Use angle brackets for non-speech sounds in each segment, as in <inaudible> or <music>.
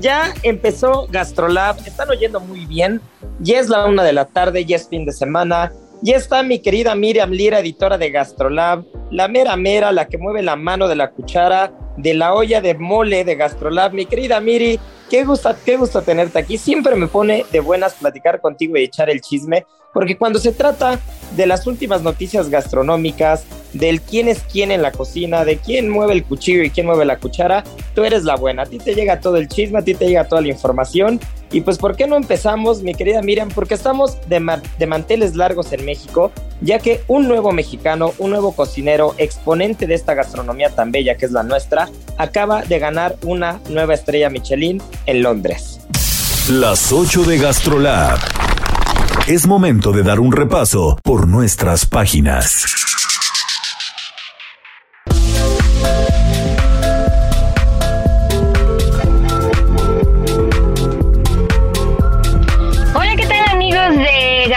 Ya empezó Gastrolab, están oyendo muy bien. Ya es la una de la tarde, ya es fin de semana. Ya está mi querida Miriam Lira, editora de Gastrolab, la mera mera, la que mueve la mano de la cuchara, de la olla de mole de Gastrolab. Mi querida Miri, qué gusto, qué gusto tenerte aquí. Siempre me pone de buenas platicar contigo y echar el chisme, porque cuando se trata de las últimas noticias gastronómicas, del quién es quién en la cocina, de quién mueve el cuchillo y quién mueve la cuchara, tú eres la buena. A ti te llega todo el chisme, a ti te llega toda la información. Y pues, ¿por qué no empezamos, mi querida Miriam? Porque estamos de, de manteles largos en México, ya que un nuevo mexicano, un nuevo cocinero, exponente de esta gastronomía tan bella que es la nuestra, acaba de ganar una nueva estrella Michelin en Londres. Las 8 de GastroLab. Es momento de dar un repaso por nuestras páginas.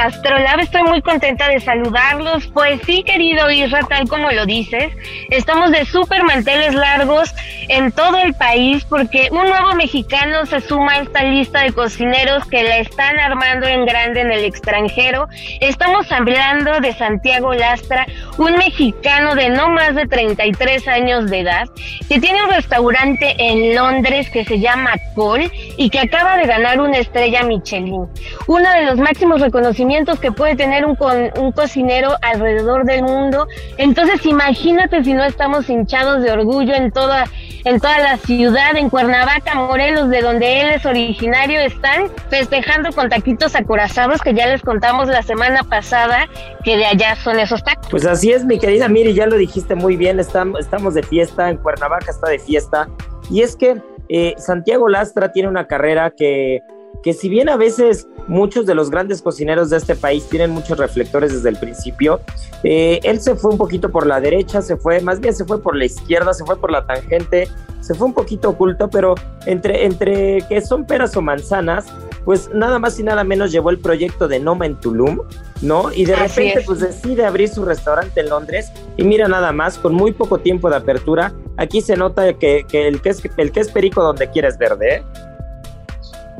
Gastrolab, estoy muy contenta de saludarlos. Pues sí, querido Isra, tal como lo dices, estamos de súper manteles largos en todo el país porque un nuevo mexicano se suma a esta lista de cocineros que la están armando en grande en el extranjero. Estamos hablando de Santiago Lastra, un mexicano de no más de 33 años de edad, que tiene un restaurante en Londres que se llama Cole y que acaba de ganar una estrella Michelin. Uno de los máximos reconocimientos que puede tener un, un cocinero alrededor del mundo. Entonces imagínate si no estamos hinchados de orgullo en toda, en toda la ciudad, en Cuernavaca, Morelos, de donde él es originario, están festejando con taquitos acorazados que ya les contamos la semana pasada que de allá son esos tacos. Pues así es, mi querida Miri, ya lo dijiste muy bien, estamos, estamos de fiesta, en Cuernavaca está de fiesta. Y es que eh, Santiago Lastra tiene una carrera que que si bien a veces muchos de los grandes cocineros de este país tienen muchos reflectores desde el principio, eh, él se fue un poquito por la derecha, se fue, más bien se fue por la izquierda, se fue por la tangente, se fue un poquito oculto, pero entre, entre que son peras o manzanas, pues nada más y nada menos llevó el proyecto de Noma en Tulum, ¿no? Y de repente pues decide abrir su restaurante en Londres y mira nada más, con muy poco tiempo de apertura, aquí se nota que, que el, que es, el que es perico donde quieres verde, ¿eh?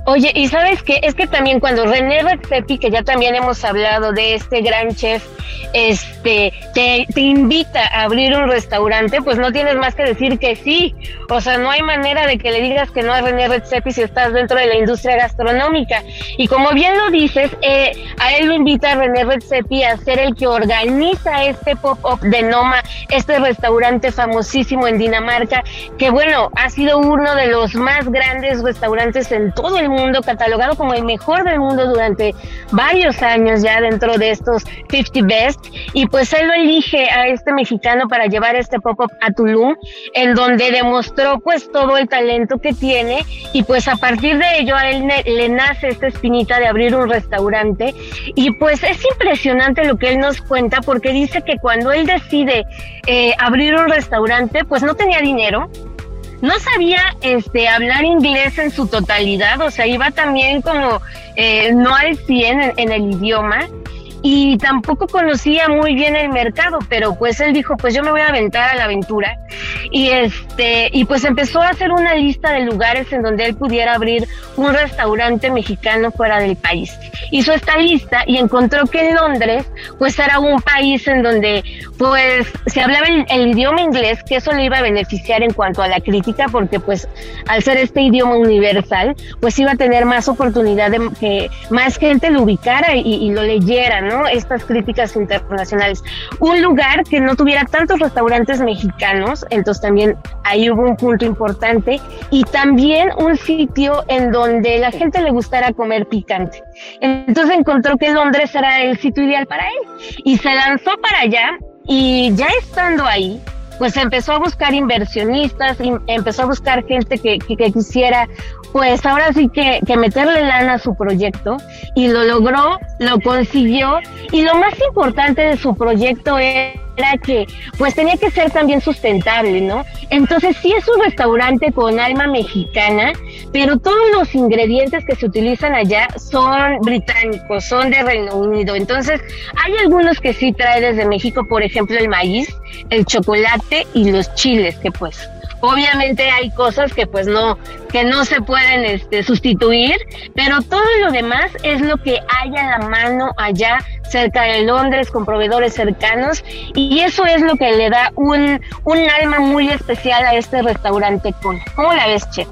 Oye, y sabes qué, es que también cuando René Redzepi, que ya también hemos hablado de este gran chef, este, te, te, invita a abrir un restaurante, pues no tienes más que decir que sí. O sea, no hay manera de que le digas que no a René Redzepi si estás dentro de la industria gastronómica. Y como bien lo dices, eh, a él lo invita a René Redzepi a ser el que organiza este pop-up de Noma, este restaurante famosísimo en Dinamarca, que bueno, ha sido uno de los más grandes restaurantes en todo el mundo, catalogado como el mejor del mundo durante varios años ya dentro de estos 50 Best. Y pues él lo elige a este mexicano para llevar este pop-up a Tulum, en donde demostró pues todo el talento que tiene. Y pues a partir de ello a él le nace esta espinita de abrir un restaurante. Y pues es impresionante lo que él nos cuenta porque dice que cuando él decide eh, abrir un restaurante pues no tenía dinero, no sabía este, hablar inglés en su totalidad, o sea, iba también como eh, no al 100 en el idioma y tampoco conocía muy bien el mercado, pero pues él dijo, pues yo me voy a aventar a la aventura y este y pues empezó a hacer una lista de lugares en donde él pudiera abrir un restaurante mexicano fuera del país. Hizo esta lista y encontró que en Londres pues era un país en donde pues se hablaba el, idioma inglés, que eso le iba a beneficiar en cuanto a la crítica porque pues al ser este idioma universal pues iba a tener más oportunidad de que más gente lo ubicara y, y lo leyera, ¿no? Estas críticas internacionales. Un lugar que no tuviera tantos restaurantes mexicanos, entonces también ahí hubo un punto importante, y también un sitio en donde la gente le gustara comer picante. Entonces encontró que Londres era el sitio ideal para él y se lanzó para allá y ya estando ahí, pues empezó a buscar inversionistas, empezó a buscar gente que, que, quisiera, pues ahora sí que, que, meterle lana a su proyecto y lo logró, lo consiguió y lo más importante de su proyecto es era que pues tenía que ser también sustentable, ¿no? Entonces sí es un restaurante con alma mexicana, pero todos los ingredientes que se utilizan allá son británicos, son de Reino Unido. Entonces hay algunos que sí trae desde México, por ejemplo el maíz, el chocolate y los chiles, que pues Obviamente hay cosas que pues no, que no se pueden este, sustituir, pero todo lo demás es lo que hay a la mano allá cerca de Londres con proveedores cercanos y eso es lo que le da un, un alma muy especial a este restaurante con. ¿Cómo la ves, Chef?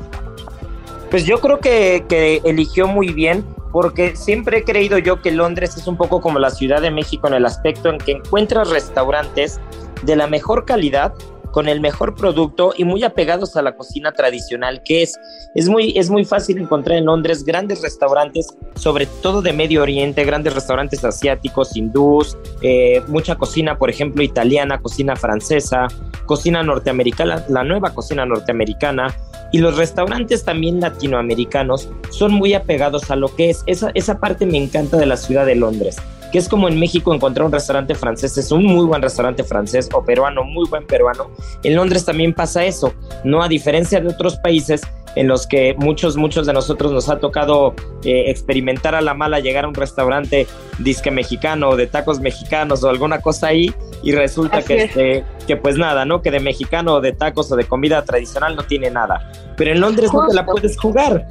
Pues yo creo que, que eligió muy bien porque siempre he creído yo que Londres es un poco como la Ciudad de México en el aspecto en que encuentras restaurantes de la mejor calidad con el mejor producto y muy apegados a la cocina tradicional que es. Es muy, es muy fácil encontrar en Londres grandes restaurantes, sobre todo de Medio Oriente, grandes restaurantes asiáticos, hindús, eh, mucha cocina, por ejemplo, italiana, cocina francesa, cocina norteamericana, la nueva cocina norteamericana. Y los restaurantes también latinoamericanos son muy apegados a lo que es. Esa, esa parte me encanta de la ciudad de Londres que es como en México encontrar un restaurante francés, es un muy buen restaurante francés o peruano, muy buen peruano. En Londres también pasa eso, ¿no? A diferencia de otros países en los que muchos, muchos de nosotros nos ha tocado eh, experimentar a la mala llegar a un restaurante disque mexicano o de tacos mexicanos o alguna cosa ahí y resulta que, este, que pues nada, ¿no? Que de mexicano o de tacos o de comida tradicional no tiene nada. Pero en Londres no te la puedes jugar.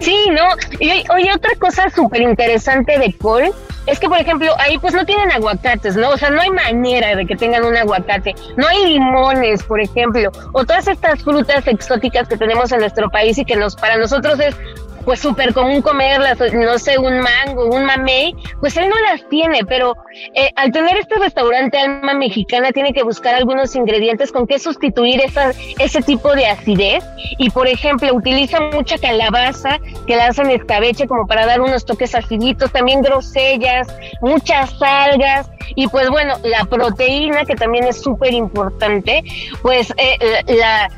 Sí, ¿no? Y oye, otra cosa súper interesante de Cole es que, por ejemplo, ahí pues no tienen aguacates, ¿no? O sea, no hay manera de que tengan un aguacate. No hay limones, por ejemplo, o todas estas frutas exóticas que tenemos en nuestro país y que nos para nosotros es pues súper común comerlas, no sé, un mango, un mamey, pues él no las tiene, pero eh, al tener este restaurante alma mexicana tiene que buscar algunos ingredientes con que sustituir esa, ese tipo de acidez. Y por ejemplo utiliza mucha calabaza que la hacen escabeche como para dar unos toques aciditos, también grosellas, muchas algas y pues bueno, la proteína que también es súper importante, pues eh, la,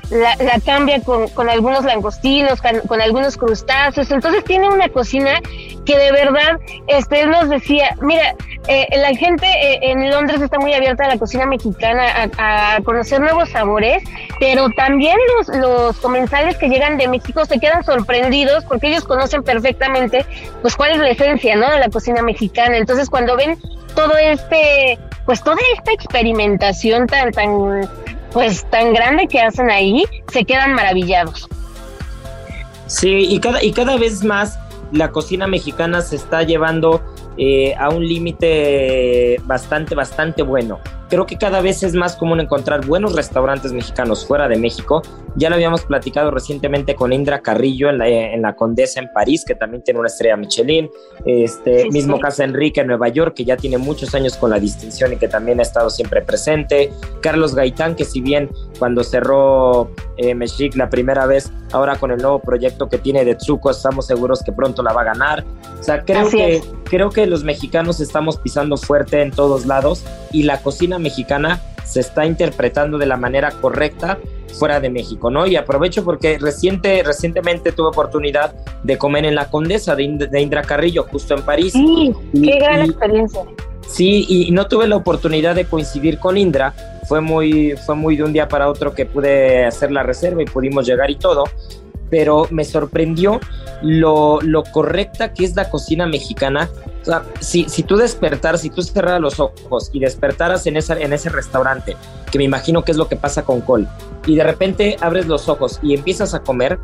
cambia con, con algunos langostinos, con, con algunos crustáceos, entonces tiene una cocina que de verdad, este, él nos decía, mira, eh, la gente eh, en Londres está muy abierta a la cocina mexicana, a, conocer nuevos sabores, pero también los, los comensales que llegan de México se quedan sorprendidos porque ellos conocen perfectamente, pues, cuál es la esencia, ¿no? De la cocina mexicana. Entonces, cuando ven todo este, pues, toda esta experimentación tan, tan, pues, tan grande que hacen ahí, se quedan maravillados. Sí, y cada, y cada vez más la cocina mexicana se está llevando eh, a un límite bastante, bastante bueno. creo que cada vez es más común encontrar buenos restaurantes mexicanos fuera de México. Ya lo habíamos platicado recientemente con Indra Carrillo en la, en la Condesa en París, que también tiene una estrella Michelin. Este mismo Casa Enrique en Nueva York, que ya tiene muchos años con la distinción y que también ha estado siempre presente. Carlos Gaitán, que si bien cuando cerró eh, la primera vez, ahora con el nuevo proyecto que tiene de Tsuko, estamos seguros que pronto la va a ganar. O sea, creo que, creo que los mexicanos estamos pisando fuerte en todos lados y la cocina mexicana se está interpretando de la manera correcta fuera de México, ¿no? Y aprovecho porque reciente, recientemente tuve oportunidad de comer en la Condesa de, Indra Carrillo, justo en París. Sí, qué gran experiencia. Sí, y no tuve la oportunidad de coincidir con Indra, fue muy, fue muy de un día para otro que pude hacer la reserva y pudimos llegar y todo, pero me sorprendió lo, lo correcta que es la cocina mexicana. O sea, si, si tú despertaras, si tú cerraras los ojos y despertaras en, esa, en ese restaurante, que me imagino que es lo que pasa con Col, y de repente abres los ojos y empiezas a comer,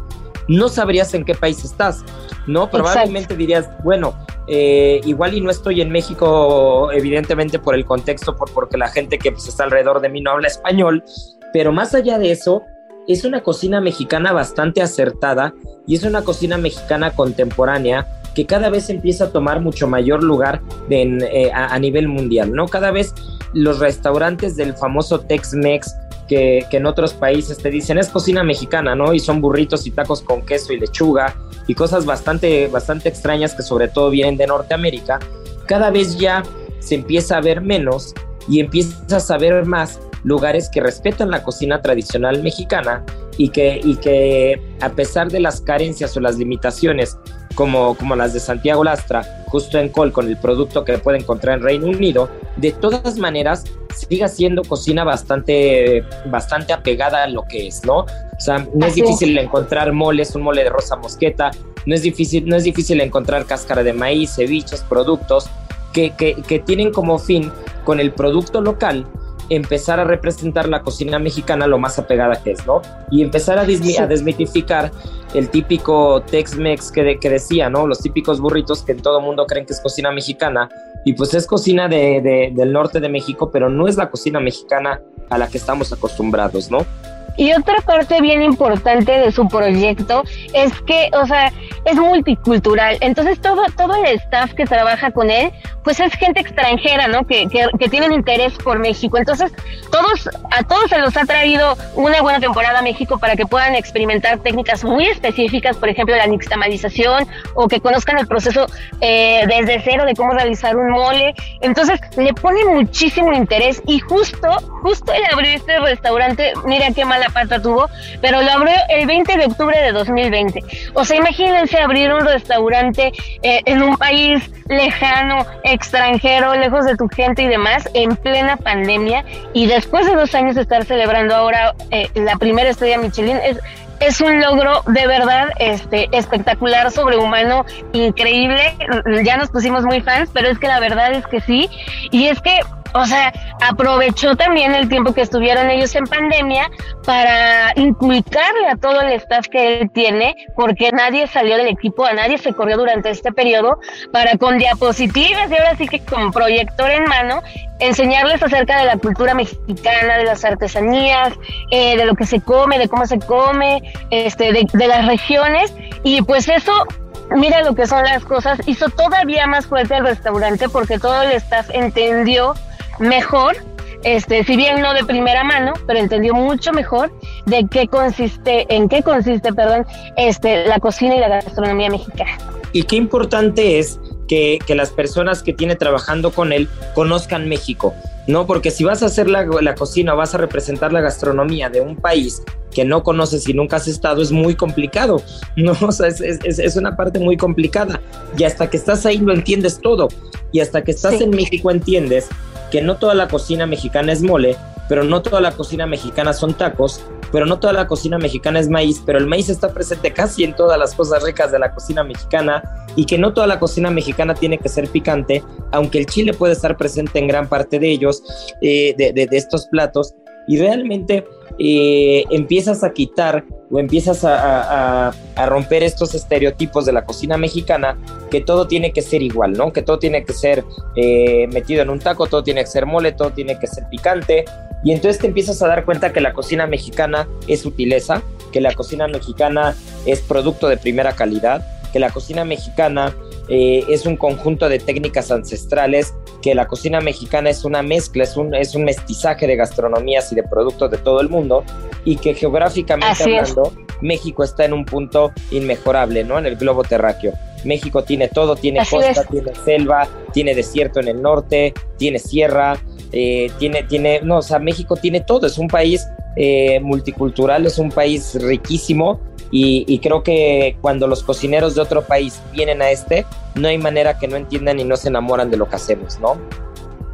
no sabrías en qué país estás, ¿no? Probablemente dirías, bueno, eh, igual y no estoy en México, evidentemente por el contexto, por, porque la gente que pues, está alrededor de mí no habla español, pero más allá de eso, es una cocina mexicana bastante acertada y es una cocina mexicana contemporánea que cada vez empieza a tomar mucho mayor lugar eh, a, a, nivel mundial, ¿no? Cada vez los restaurantes del famoso Tex-Mex que, en otros países te dicen es cocina mexicana, ¿no? Y son burritos y tacos con queso y lechuga y cosas bastante, bastante extrañas que sobre todo vienen de Norteamérica, cada vez ya se empieza a ver menos y empiezas a ver más lugares que respetan la cocina tradicional mexicana y que, y que a pesar de las carencias o las limitaciones como, como las de Santiago Lastra, justo en Col, con el producto que puede encontrar en Reino Unido, de todas maneras siga siendo cocina bastante, bastante apegada a lo que es, ¿no? O sea, no es difícil encontrar moles, un mole de rosa mosqueta, no es difícil, no es difícil encontrar cáscara de maíz, ceviches, productos que, que, que tienen como fin con el producto local empezar a representar la cocina mexicana lo más apegada que es, ¿no? Y empezar a, desmitificar el típico Tex-Mex que, que, decía, ¿no? Los típicos burritos que en todo mundo creen que es cocina mexicana. Y pues es cocina de, del norte de México, pero no es la cocina mexicana a la que estamos acostumbrados, ¿no? Y otra parte bien importante de su proyecto es que, o sea, es multicultural. Entonces todo, todo el staff que trabaja con él, pues es gente extranjera, ¿no? Que, que, que tienen interés por México. Entonces, todos, a todos se los ha traído una buena temporada a México para que puedan experimentar técnicas muy específicas, por ejemplo, la nixtamalización, o que conozcan el proceso eh, desde cero de cómo realizar un mole. Entonces, le pone muchísimo interés y justo, justo el abrir este restaurante, mira qué mal la pata tuvo, pero lo abrió el 20 de octubre de 2020. O sea, imagínense abrir un restaurante eh, en un país lejano, extranjero, lejos de tu gente y demás, en plena pandemia, y después de dos años estar celebrando ahora eh, la primera estrella Michelin, es, es un logro de verdad este, espectacular, sobrehumano, increíble. Ya nos pusimos muy fans, pero es que la verdad es que sí. Y es que o sea, aprovechó también el tiempo que estuvieron ellos en pandemia para inculcarle a todo el staff que él tiene, porque nadie salió del equipo, a nadie se corrió durante este periodo, para con diapositivas y ahora sí que con proyector en mano, enseñarles acerca de la cultura mexicana, de las artesanías, eh, de lo que se come, de cómo se come, este, de, de las regiones, y pues eso mira lo que son las cosas, hizo todavía más fuerte el restaurante porque todo el staff entendió mejor, este, si bien no de primera mano, pero entendió mucho mejor de qué consiste, en qué consiste, perdón, este, la cocina y la gastronomía mexicana. Y qué importante es que, que las personas que tiene trabajando con él conozcan México, ¿no? Porque si vas a hacer la, la cocina vas a representar la gastronomía de un país que no conoces y nunca has estado, es muy complicado, <laughs> ¿no? O sea, es, es, es, una parte muy complicada. Y hasta que estás ahí lo entiendes todo. Y hasta que estás en México entiendes que no toda la cocina mexicana es mole, pero no toda la cocina mexicana son tacos, pero no toda la cocina mexicana es maíz, pero el maíz está presente casi en todas las cosas ricas de la cocina mexicana y que no toda la cocina mexicana tiene que ser picante, aunque el chile puede estar presente en gran parte de ellos, eh, de, estos platos, y realmente eh, empiezas a quitar o empiezas a, romper estos estereotipos de la cocina mexicana, que todo tiene que ser igual, ¿no? Que todo tiene que ser eh, metido en un taco, todo tiene que ser mole, todo tiene que ser picante. Y entonces te empiezas a dar cuenta que la cocina mexicana es sutileza, que la cocina mexicana es producto de primera calidad, que la cocina mexicana eh, es un conjunto de técnicas ancestrales, que la cocina mexicana es una mezcla, es un, es un mestizaje de gastronomías y de productos de todo el mundo, y que geográficamente hablando, México está en un punto inmejorable, ¿no? En el globo terráqueo. México tiene todo, tiene costa, tiene selva, tiene desierto en el norte, tiene sierra, eh, tiene, tiene, no, o sea, México tiene todo, es un país eh, multicultural, es un país riquísimo y, creo que cuando los cocineros de otro país vienen a este, no hay manera que no entiendan y no se enamoran de lo que hacemos, ¿no?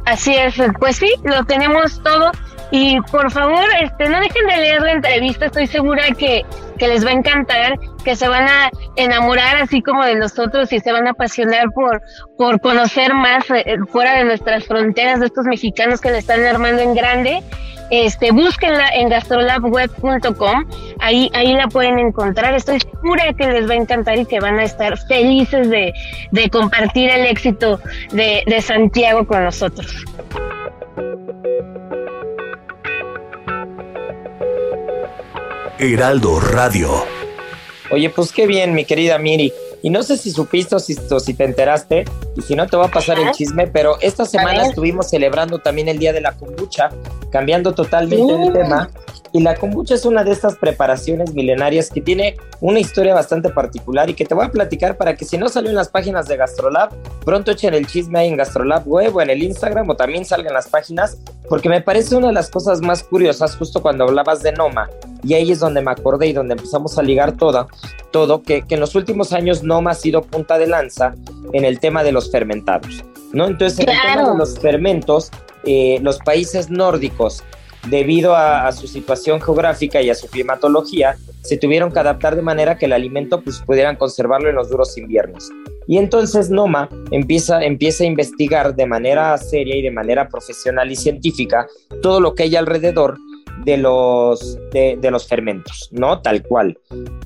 Así es, pues sí, lo tenemos todo y por favor, este, no dejen de leer la entrevista, estoy segura que, que les va a encantar, que se van a enamorar así como de nosotros y se van a apasionar por, por conocer más eh, fuera de nuestras fronteras de estos mexicanos que le están armando en grande este, búsquenla en gastrolabweb.com, ahí, ahí la pueden encontrar. Estoy segura que les va a encantar y que van a estar felices de, compartir el éxito de, de Santiago con nosotros. Heraldo Radio. Oye, pues qué bien, mi querida Miri. Y no sé si supiste o si, si te enteraste, y si no te va a pasar el chisme, pero esta semana estuvimos celebrando también el Día de la Kombucha, cambiando totalmente el tema. Y la kombucha es una de estas preparaciones milenarias que tiene una historia bastante particular y que te voy a platicar para que si no salió en las páginas de Gastrolab, pronto echen el chisme ahí en Gastrolab web o en el Instagram o también salgan las páginas, porque me parece una de las cosas más curiosas justo cuando hablabas de Noma. Y ahí es donde me acordé y donde empezamos a ligar todo, todo que, que en los últimos años Noma ha sido punta de lanza en el tema de los fermentados. ¿no? Entonces, en el tema de los fermentos, eh, los países nórdicos debido a, su situación geográfica y a su climatología, se tuvieron que adaptar de manera que el alimento pues, pudieran conservarlo en los duros inviernos. Y entonces Noma empieza, empieza a investigar de manera seria y de manera profesional y científica todo lo que hay alrededor de los, de, los fermentos, ¿no? Tal cual.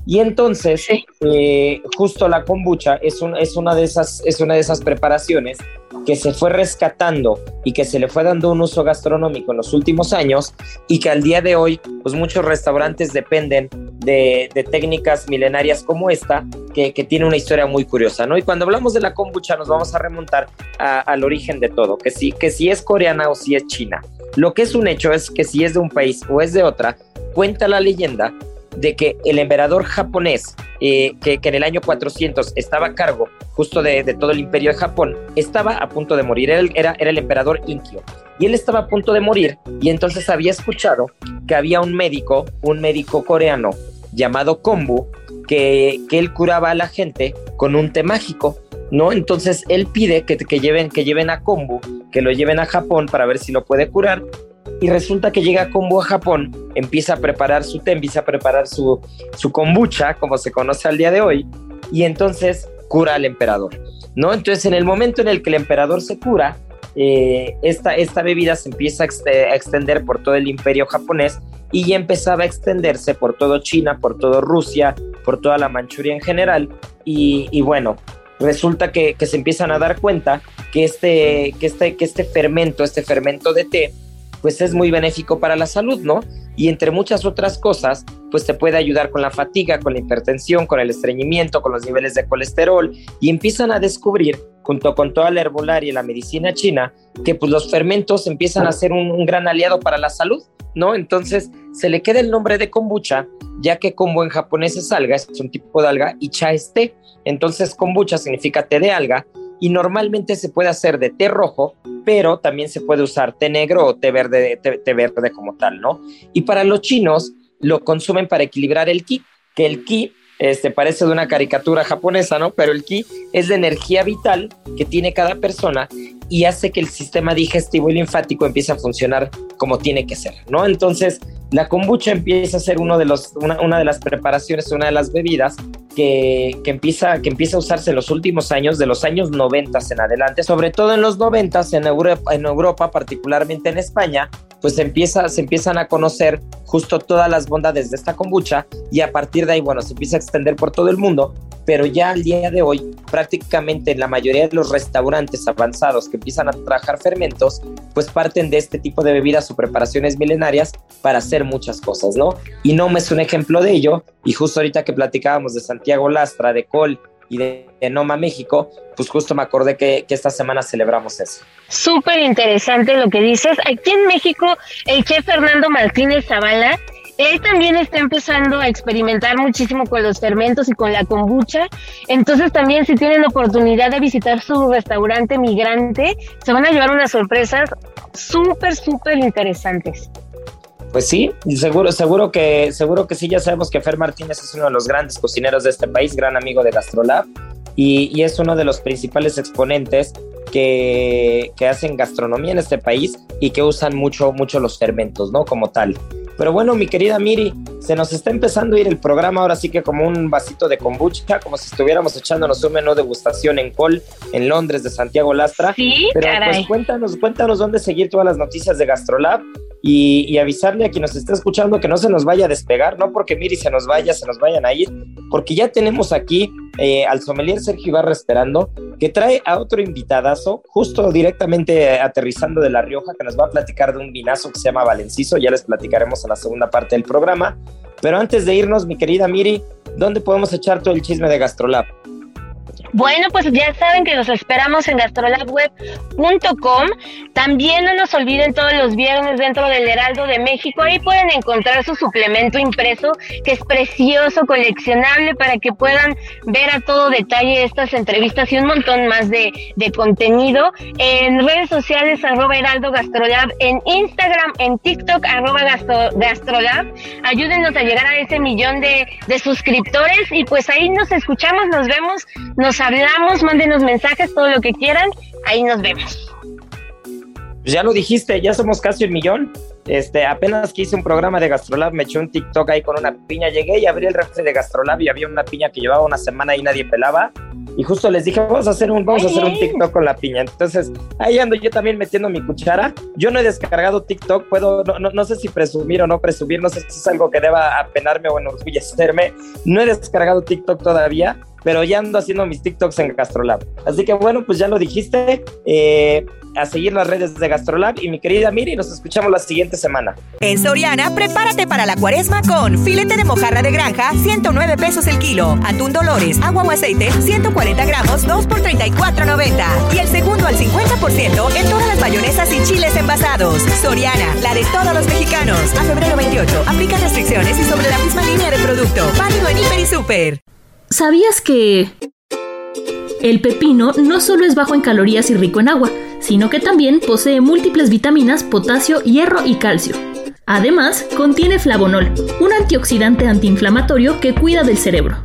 Y entonces, eh, justo la kombucha es, un, es, una de esas, es una de esas preparaciones que se fue rescatando y que se le fue dando un uso gastronómico en los últimos años y que al día de hoy, pues muchos restaurantes dependen de, técnicas milenarias como esta, que, tiene una historia muy curiosa, ¿no? Y cuando hablamos de la kombucha nos vamos a remontar al origen de todo, que si, que si es coreana o si es china. Lo que es un hecho es que si es de un país o es de otra, cuenta la leyenda de que el emperador japonés, eh, que, en el año 400 estaba a cargo justo de, todo el imperio de Japón, estaba a punto de morir, era, era, el emperador Inkyo. Y él estaba a punto de morir y entonces había escuchado que había un médico, un médico coreano llamado Kombu, que, que él curaba a la gente con un té mágico. ¿no? Entonces él pide que, que, lleven, que lleven a Kombu, que lo lleven a Japón para ver si lo puede curar. Y resulta que llega Kombu a Japón, empieza a preparar su té, empieza a preparar su, su kombucha, como se conoce al día de hoy, y entonces cura al emperador, ¿no? Entonces en el momento en el que el emperador se cura, eh, esta, esta bebida se empieza a, extender por todo el imperio japonés y ya empezaba a extenderse por todo China, por todo Rusia, por toda la Manchuria en general. Y, bueno, resulta que, se empiezan a dar cuenta que este, que, este, que este fermento, este fermento de té, pues es muy benéfico para la salud, ¿no? Y entre muchas otras cosas, pues te puede ayudar con la fatiga, con la hipertensión, con el estreñimiento, con los niveles de colesterol, y empiezan a descubrir, junto con toda la herbolaria y la medicina china, que pues los fermentos empiezan a ser un, un gran aliado para la salud, ¿no? Entonces se le queda el nombre de kombucha, ya que kombu en japonés es alga, es un tipo de alga, y cha es té. Entonces, kombucha significa té de alga y normalmente se puede hacer de té rojo, pero también se puede usar té negro o té verde, té, verde como tal, ¿no? Y para los chinos lo consumen para equilibrar el ki, que el ki este, parece de una caricatura japonesa, ¿no? Pero el ki es la energía vital que tiene cada persona y hace que el sistema digestivo y linfático empiece a funcionar como tiene que ser, ¿no? Entonces, la kombucha empieza a ser uno de los, una, de las preparaciones, una de las bebidas que, empieza, que empieza a usarse en los últimos años, de los años 90 en adelante, sobre todo en los 90 en Europa, en Europa, particularmente en España, pues empieza, se empiezan a conocer justo todas las bondades de esta kombucha y a partir de ahí, bueno, se empieza a extender por todo el mundo, pero ya al día de hoy prácticamente en la mayoría de los restaurantes avanzados que empiezan a trabajar fermentos, pues parten de este tipo de bebidas o preparaciones milenarias para hacer muchas cosas, ¿no? Y no es un ejemplo de ello, y justo ahorita que platicábamos de Santiago Lastra, de Col y de, Noma México, pues justo me acordé que, esta semana celebramos eso. Súper interesante lo que dices. Aquí en México, el chef Fernando Martínez Zavala, él también está empezando a experimentar muchísimo con los fermentos y con la kombucha. Entonces también si tienen oportunidad de visitar su restaurante migrante, se van a llevar unas sorpresas súper, súper interesantes. Pues sí, seguro, seguro que, seguro que sí, ya sabemos que Fer Martínez es uno de los grandes cocineros de este país, gran amigo de Gastrolab, y, es uno de los principales exponentes que, que, hacen gastronomía en este país y que usan mucho, mucho los fermentos, ¿no? Como tal. Pero bueno, mi querida Miri, se nos está empezando a ir el programa ahora sí que como un vasito de kombucha, como si estuviéramos echándonos un menú de degustación en Col, en Londres, de Santiago Lastra. Sí, Pero pues cuéntanos, cuéntanos dónde seguir todas las noticias de Gastrolab y, avisarle a quien nos está escuchando que no se nos vaya a despegar, no porque Miri se nos vaya, se nos vayan a ir, porque ya tenemos aquí eh, al sommelier Sergio Ibarra esperando, que trae a otro invitadazo, justo directamente aterrizando de La Rioja, que nos va a platicar de un vinazo que se llama Valenciso, ya les platicaremos en la segunda parte del programa. Pero antes de irnos, mi querida Miri, ¿dónde podemos echar todo el chisme de Gastrolab? Bueno, pues ya saben que los esperamos en gastrolabweb.com. También no nos olviden todos los viernes dentro del Heraldo de México. Ahí pueden encontrar su suplemento impreso, que es precioso, coleccionable, para que puedan ver a todo detalle estas entrevistas y un montón más de, contenido. En redes sociales, arroba Heraldo Gastrolab, en Instagram, en TikTok, arroba Gastrolab. Ayúdenos a llegar a ese millón de, de suscriptores y pues ahí nos escuchamos, nos vemos, nos hablamos, mándenos mensajes, todo lo que quieran, ahí nos vemos. Pues ya lo dijiste, ya somos casi un millón. Este, apenas que hice un programa de Gastrolab, me eché un TikTok ahí con una piña. Llegué y abrí el refri de Gastrolab y había una piña que llevaba una semana y nadie pelaba. Y justo les dije, vamos a hacer un, vamos a hacer un TikTok con la piña. Entonces, ahí ando yo también metiendo mi cuchara. Yo no he descargado TikTok, puedo, no, no, sé si presumir o no presumir, no sé si es algo que deba apenarme o enorgullecerme. No he descargado TikTok todavía, pero ya ando haciendo mis TikToks en Gastrolab. Así que bueno, pues ya lo dijiste. Eh, a seguir las redes de Gastrolab y mi querida Miri, nos escuchamos la siguiente semana. En Soriana, prepárate para la cuaresma con filete de mojarra de granja, 109 pesos el kilo, atún dolores, agua o aceite, 140 gramos, 2 por 34.90 y el segundo al 50% en todas las mayonesas y chiles envasados. Soriana, la de todos los mexicanos. A febrero 28, aplica restricciones y sobre la misma línea de producto. Válido en Hiper y Super. ¿Sabías que... El pepino no solo es bajo en calorías y rico en agua, sino que también posee múltiples vitaminas, potasio, hierro y calcio. Además, contiene flavonol, un antioxidante antiinflamatorio que cuida del cerebro.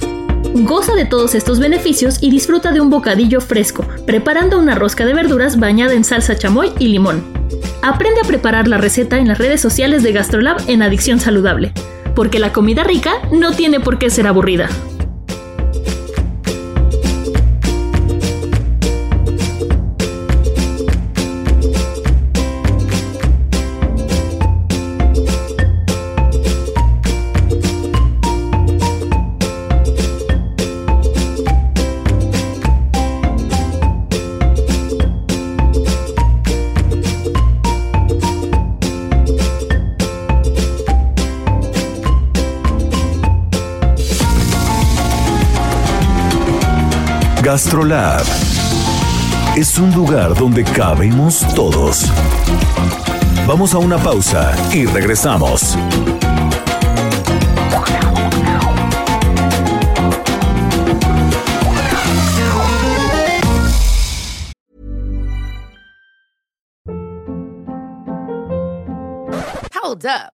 Goza de todos estos beneficios y disfruta de un bocadillo fresco, preparando una rosca de verduras bañada en salsa chamoy y limón. Aprende a preparar la receta en las redes sociales de Gastrolab en Adicción Saludable, porque la comida rica no tiene por qué ser aburrida. Gastrolab es un lugar donde cabemos todos. Vamos a una pausa y regresamos. Hold up.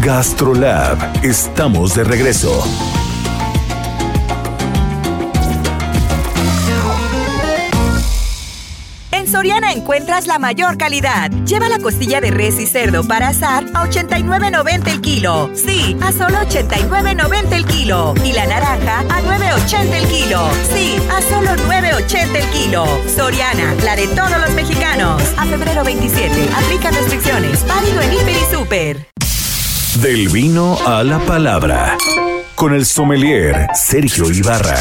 GastroLab, estamos de regreso. En Soriana encuentras la mayor calidad. Lleva la costilla de res y cerdo para asar a 89.90 el kilo. Sí, a solo 89.90 el kilo. Y la naranja a 9.80 el kilo. Sí, a solo 9.80 el kilo. Soriana, la de todos los mexicanos. A febrero 27, aplica restricciones. Válido en Hiper y Super. Del vino a la palabra. Con el sommelier Sergio Ibarra.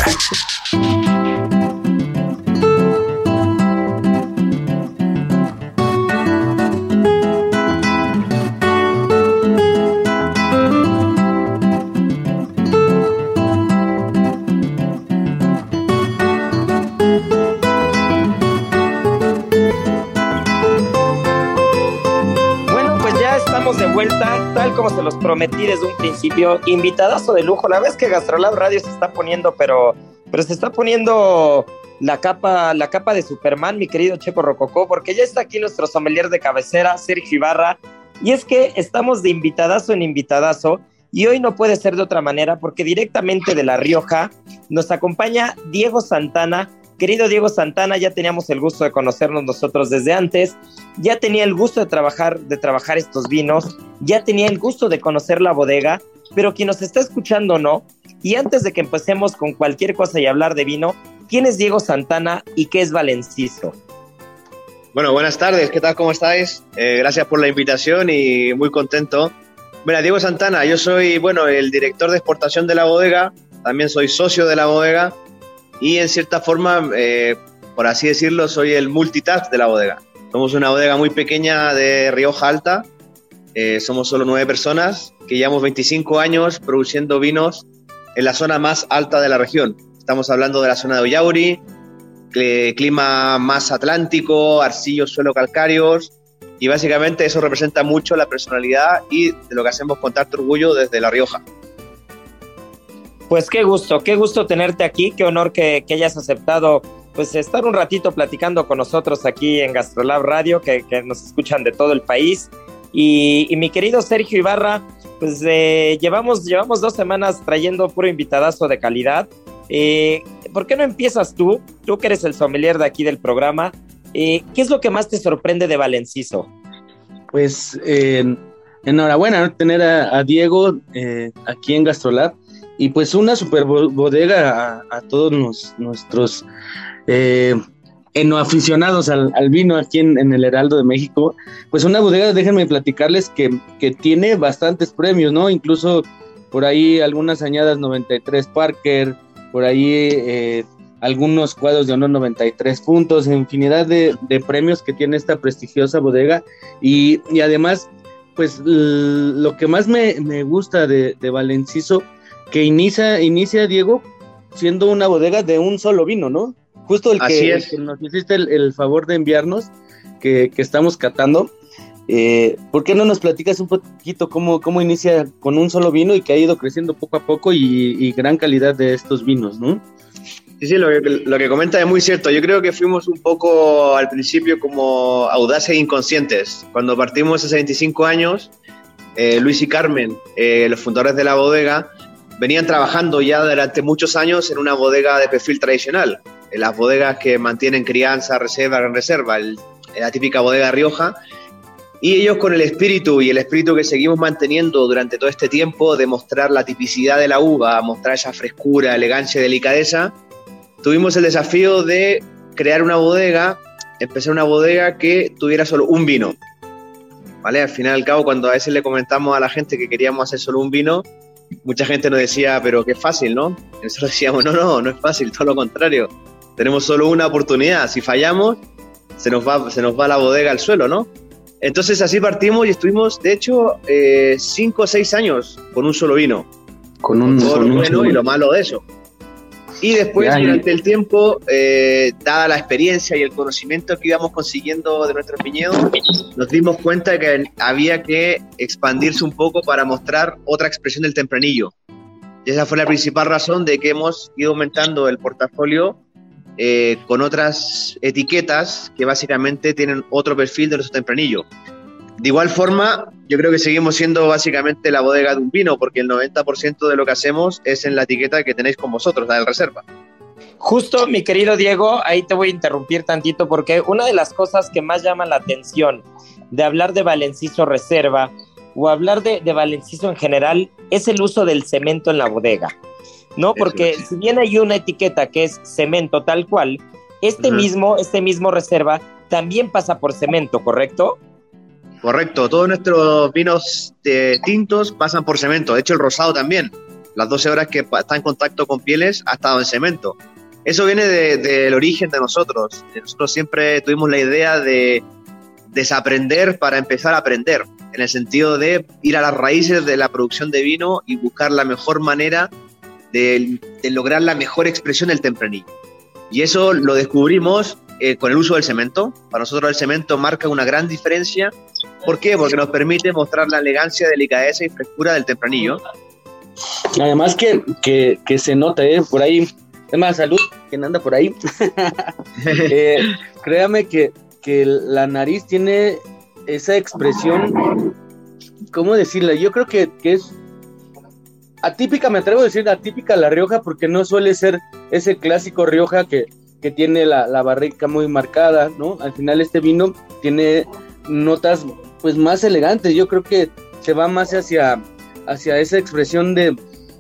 Prometí desde un principio, invitadazo de lujo. La vez que Gastrolab Radio se está poniendo, pero, pero se está poniendo la capa, la capa de Superman, mi querido Checo Rococó, porque ya está aquí nuestro sommelier de cabecera, Sergio Ibarra. Y es que estamos de invitadazo en invitadazo. Y hoy no puede ser de otra manera porque directamente de La Rioja nos acompaña Diego Santana, Querido Diego Santana, ya teníamos el gusto de conocernos nosotros desde antes, ya tenía el gusto de trabajar, de trabajar estos vinos, ya tenía el gusto de conocer la bodega, pero quien nos está escuchando no. Y antes de que empecemos con cualquier cosa y hablar de vino, ¿quién es Diego Santana y qué es Valenciso? Bueno, buenas tardes, ¿qué tal? ¿Cómo estáis? Eh, gracias por la invitación y muy contento. Mira, Diego Santana, yo soy, bueno, el director de exportación de la bodega, también soy socio de la bodega y en cierta forma, eh, por así decirlo, soy el multitask de la bodega. Somos una bodega muy pequeña de Rioja Alta, eh, somos solo nueve personas que llevamos 25 años produciendo vinos en la zona más alta de la región. Estamos hablando de la zona de Oyauri, clima más atlántico, arcillos, suelo calcáreos, y básicamente eso representa mucho la personalidad y de lo que hacemos con tanto orgullo desde La Rioja. Pues qué gusto, qué gusto tenerte aquí, qué honor que, hayas aceptado pues estar un ratito platicando con nosotros aquí en Gastrolab Radio, que, nos escuchan de todo el país. Y, mi querido Sergio Ibarra, pues eh, llevamos, llevamos dos semanas trayendo puro invitadazo de calidad. Eh, ¿Por qué no empiezas tú? Tú que eres el sommelier de aquí del programa. Eh, ¿Qué es lo que más te sorprende de Valenciso? Pues enhorabuena tener a, a Diego aquí en Gastrolab y pues una super bodega a, todos nuestros eh, enoaficionados al, al, vino aquí en, el Heraldo de México. Pues una bodega, déjenme platicarles que, que tiene bastantes premios, ¿no? Incluso por ahí algunas añadas 93 Parker, por ahí eh, algunos cuadros de honor 93 puntos, infinidad de, de premios que tiene esta prestigiosa bodega. Y, y además, pues lo que más me, me gusta de, de Valenciso que inicia, inicia Diego siendo una bodega de un solo vino, ¿no? Justo el que, nos hiciste el, favor de enviarnos, que, estamos catando. Eh, ¿Por qué no nos platicas un poquito cómo, cómo inicia con un solo vino y que ha ido creciendo poco a poco y, gran calidad de estos vinos, ¿no? Sí, sí, lo que, lo que comenta es muy cierto. Yo creo que fuimos un poco al principio como audaces e inconscientes. Cuando partimos hace 25 años, eh, Luis y Carmen, eh, los fundadores de la bodega, venían trabajando ya durante muchos años en una bodega de perfil tradicional, en las bodegas que mantienen crianza, reserva, en reserva, la típica bodega Rioja. Y ellos con el espíritu y el espíritu que seguimos manteniendo durante todo este tiempo de mostrar la tipicidad de la uva, mostrar esa frescura, elegancia y delicadeza, tuvimos el desafío de crear una bodega, empezar una bodega que tuviera solo un vino. ¿Vale? Al final y al cabo, cuando a veces le comentamos a la gente que queríamos hacer solo un vino, mucha gente nos decía, pero qué fácil, ¿no? Y nosotros decíamos, no, no, no es fácil, todo lo contrario. Tenemos solo una oportunidad. Si fallamos, se nos va, se nos va la bodega al suelo, ¿no? Entonces así partimos y estuvimos, de hecho, eh, cinco o seis años con un solo vino. Con un, con lo bueno y lo malo de eso. Y después, durante el tiempo, eh, dada la experiencia y el conocimiento que íbamos consiguiendo de nuestros viñedos, nos dimos cuenta de que había que expandirse un poco para mostrar otra expresión del tempranillo. Y esa fue la principal razón de que hemos ido aumentando el portafolio eh, con otras etiquetas que básicamente tienen otro perfil de nuestro tempranillo. De igual forma, yo creo que seguimos siendo básicamente la bodega de un vino, porque el 90% de lo que hacemos es en la etiqueta que tenéis con vosotros, la del reserva. Justo, mi querido Diego, ahí te voy a interrumpir tantito porque una de las cosas que más llama la atención de hablar de Valenciso Reserva o hablar de, de Valenciso en general es el uso del cemento en la bodega, ¿no? Porque si bien hay una etiqueta que es cemento tal cual, este mismo, este mismo Reserva también pasa por cemento, ¿correcto? Correcto, todos nuestros vinos de tintos pasan por cemento, de hecho el rosado también. Las 12 horas que está en contacto con pieles ha estado en cemento. Eso viene del origen de nosotros. Nosotros siempre tuvimos la idea de desaprender para empezar a aprender, en el sentido de ir a las raíces de la producción de vino y buscar la mejor manera de, lograr la mejor expresión del tempranillo. Y eso lo descubrimos eh, con el uso del cemento. Para nosotros el cemento marca una gran diferencia. ¿Por qué? Porque nos permite mostrar la elegancia, delicadeza y frescura del tempranillo. Además que, que, se nota, ¿eh? Por ahí, es más, salud, quien anda por ahí. <laughs> Eh, créame que, que la nariz tiene esa expresión, ¿cómo decirla? Yo creo que, que es atípica, me atrevo a decir atípica la Rioja, porque no suele ser ese clásico Rioja que, que tiene la, la, barrica muy marcada, ¿no? Al final este vino tiene notas pues más elegantes, yo creo que se va más hacia, hacia esa expresión de,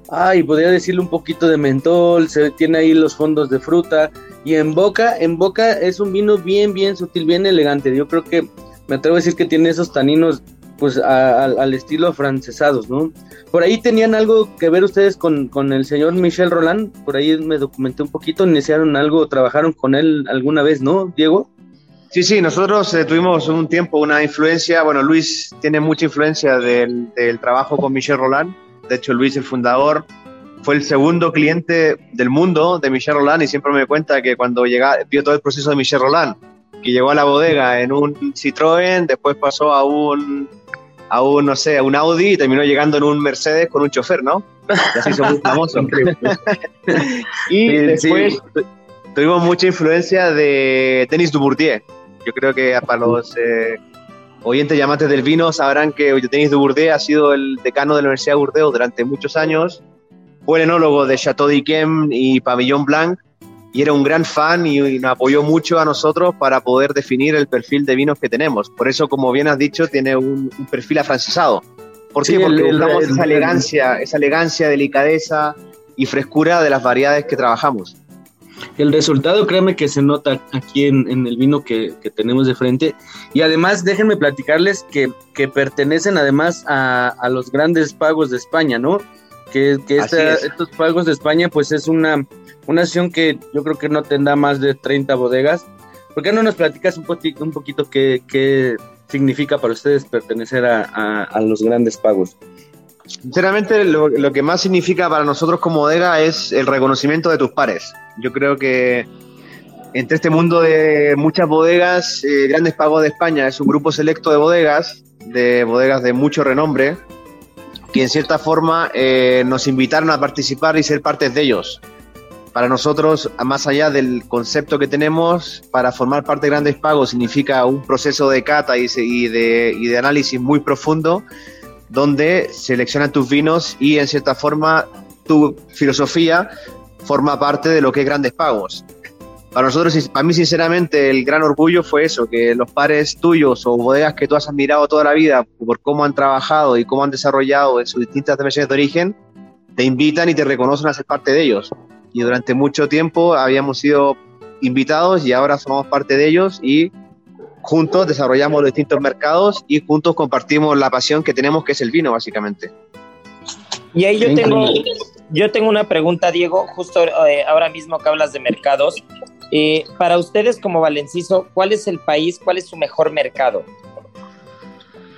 ay, podría decirle un poquito de mentol, se tiene ahí los fondos de fruta, y en boca, en boca es un vino bien, bien sutil, bien elegante, yo creo que me atrevo a decir que tiene esos taninos pues al estilo francesados, ¿no? Por ahí tenían algo que ver ustedes con, con, el señor Michel Roland, por ahí me documenté un poquito, iniciaron algo, trabajaron con él alguna vez, ¿no, Diego? Sí, sí, nosotros eh, tuvimos un tiempo una influencia, bueno, Luis tiene mucha influencia del, del, trabajo con Michel Roland, de hecho Luis, el fundador, fue el segundo cliente del mundo de Michel Roland y siempre me cuenta que cuando llega, vio todo el proceso de Michel Roland, que llegó a la bodega en un Citroën, después pasó a un a un, no sé, a un Audi y terminó llegando en un Mercedes con un chofer, ¿no? Y así somos famosos. <laughs> y después tuvimos mucha influencia de Denis Dubourdieu. Yo creo que para los eh, oyentes llamantes del vino sabrán que Denis Dubourdieu ha sido el decano de la Universidad de Burdeos durante muchos años. Fue el enólogo de Chateau d'Yquem y Pavillon Blanc y era un gran fan y, nos apoyó mucho a nosotros para poder definir el perfil de vinos que tenemos. Por eso, como bien has dicho, tiene un, perfil afrancesado. ¿Por qué? Porque buscamos esa elegancia, esa elegancia, delicadeza y frescura de las variedades que trabajamos. El resultado, créeme que se nota aquí en, el vino que, tenemos de frente. Y además, déjenme platicarles que, que pertenecen además a, a, los grandes pagos de España, ¿no? Que, que estos pagos de España, pues es una, una acción que yo creo que no tendrá más de 30 bodegas. ¿Por qué no nos platicas un, poquito, un poquito qué, qué, significa para ustedes pertenecer a, a, los grandes pagos? Sinceramente, lo, lo, que más significa para nosotros como bodega es el reconocimiento de tus pares. Yo creo que entre este mundo de muchas bodegas, eh, Grandes Pagos de España es un grupo selecto de bodegas, de bodegas de mucho renombre, que en cierta forma eh, nos invitaron a participar y ser partes de ellos para nosotros, más allá del concepto que tenemos, para formar parte de Grandes Pagos significa un proceso de cata de, y de análisis muy profundo, donde seleccionan tus vinos y en cierta forma tu filosofía forma parte de lo que es Grandes Pagos. Para nosotros, para mí sinceramente, el gran orgullo fue eso, que los pares tuyos o bodegas que tú has admirado toda la vida por cómo han trabajado y cómo han desarrollado en sus distintas dimensiones de origen, te invitan y te reconocen a ser parte de ellos y durante mucho tiempo habíamos sido invitados y ahora somos parte de ellos y juntos desarrollamos los distintos mercados y juntos compartimos la pasión que tenemos que es el vino básicamente. Y ahí yo tengo, yo tengo una pregunta, Diego, justo eh, ahora mismo que hablas de mercados. Eh, para ustedes como Valenciso, ¿cuál es el país, cuál es su mejor mercado?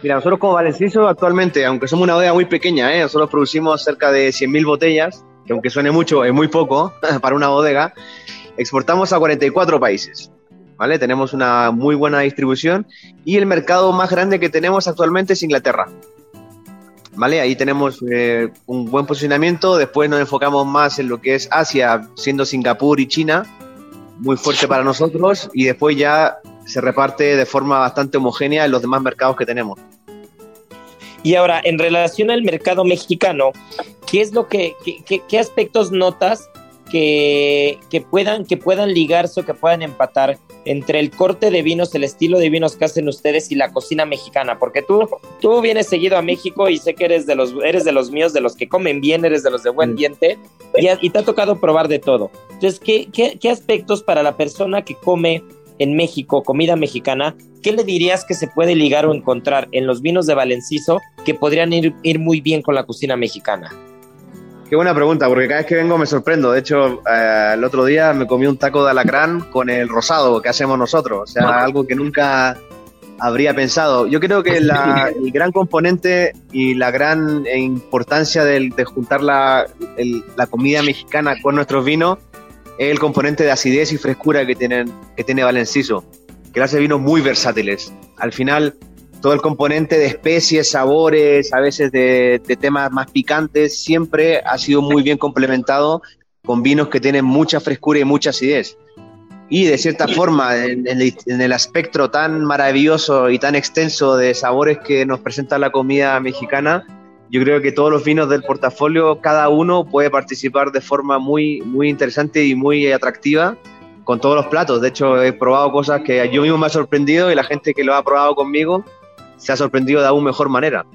Mira, nosotros como Valenciso actualmente, aunque somos una bodega muy pequeña, ¿eh? nosotros producimos cerca de 100.000 botellas, que aunque suene mucho, es muy poco <laughs> para una bodega, exportamos a 44 países. ¿Vale? Tenemos una muy buena distribución y el mercado más grande que tenemos actualmente es Inglaterra. ¿Vale? Ahí tenemos eh, un buen posicionamiento. Después nos enfocamos más en lo que es Asia, siendo Singapur y China, muy fuerte para nosotros. Y después ya se reparte de forma bastante homogénea en los demás mercados que tenemos. Y ahora, en relación al mercado mexicano, ¿qué es lo que, qué, aspectos notas que, que, puedan, que puedan ligarse o que puedan empatar entre el corte de vinos, el estilo de vinos que hacen ustedes y la cocina mexicana? Porque tú, tú vienes seguido a México y sé que eres de los, eres de los míos, de los que comen bien, eres de los de buen mm. diente y, y te ha tocado probar de todo. Entonces, ¿qué, qué, qué aspectos para la persona que come en México, comida mexicana, ¿qué le dirías que se puede ligar o encontrar en los vinos de Valenciso que podrían ir, ir muy bien con la cocina mexicana? Qué buena pregunta, porque cada vez que vengo me sorprendo. De hecho, eh, el otro día me comí un taco de alacrán con el rosado que hacemos nosotros. O sea, algo que nunca habría pensado. Yo creo que <laughs> el gran componente y la gran importancia de, juntar la, la, comida mexicana con nuestros vinos es el componente de acidez y frescura que, tienen, que tiene Valenciso, que hace vinos muy versátiles. Al final, todo el componente de especies, sabores, a veces de, temas más picantes, siempre ha sido muy bien complementado con vinos que tienen mucha frescura y mucha acidez. Y de cierta forma, en, en, el espectro tan maravilloso y tan extenso de sabores que nos presenta la comida mexicana, yo creo que todos los vinos del portafolio, cada uno puede participar de forma muy, muy interesante y muy atractiva con todos los platos. De hecho, he probado cosas que yo mismo me ha sorprendido y la gente que lo ha probado conmigo se ha sorprendido de aún mejor manera.